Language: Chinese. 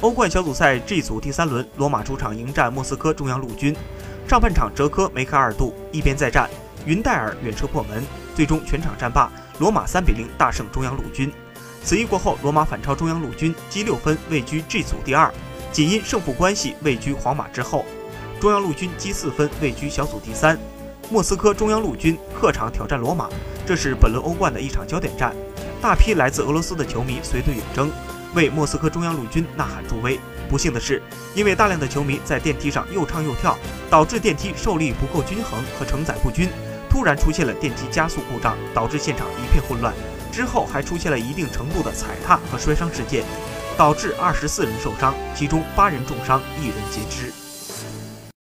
欧冠小组赛 G 组第三轮，罗马主场迎战莫斯科中央陆军。上半场哲科梅开二度，一边再战，云戴尔远射破门，最终全场战罢，罗马三比零大胜中央陆军。此役过后，罗马反超中央陆军，积六分位居 G 组第二，仅因胜负关系位居皇马之后。中央陆军积四分位居小组第三。莫斯科中央陆军客场挑战罗马，这是本轮欧冠的一场焦点战。大批来自俄罗斯的球迷随队远征。为莫斯科中央陆军呐喊助威。不幸的是，因为大量的球迷在电梯上又唱又跳，导致电梯受力不够均衡和承载不均，突然出现了电梯加速故障，导致现场一片混乱。之后还出现了一定程度的踩踏和摔伤事件，导致二十四人受伤，其中八人重伤，一人截肢。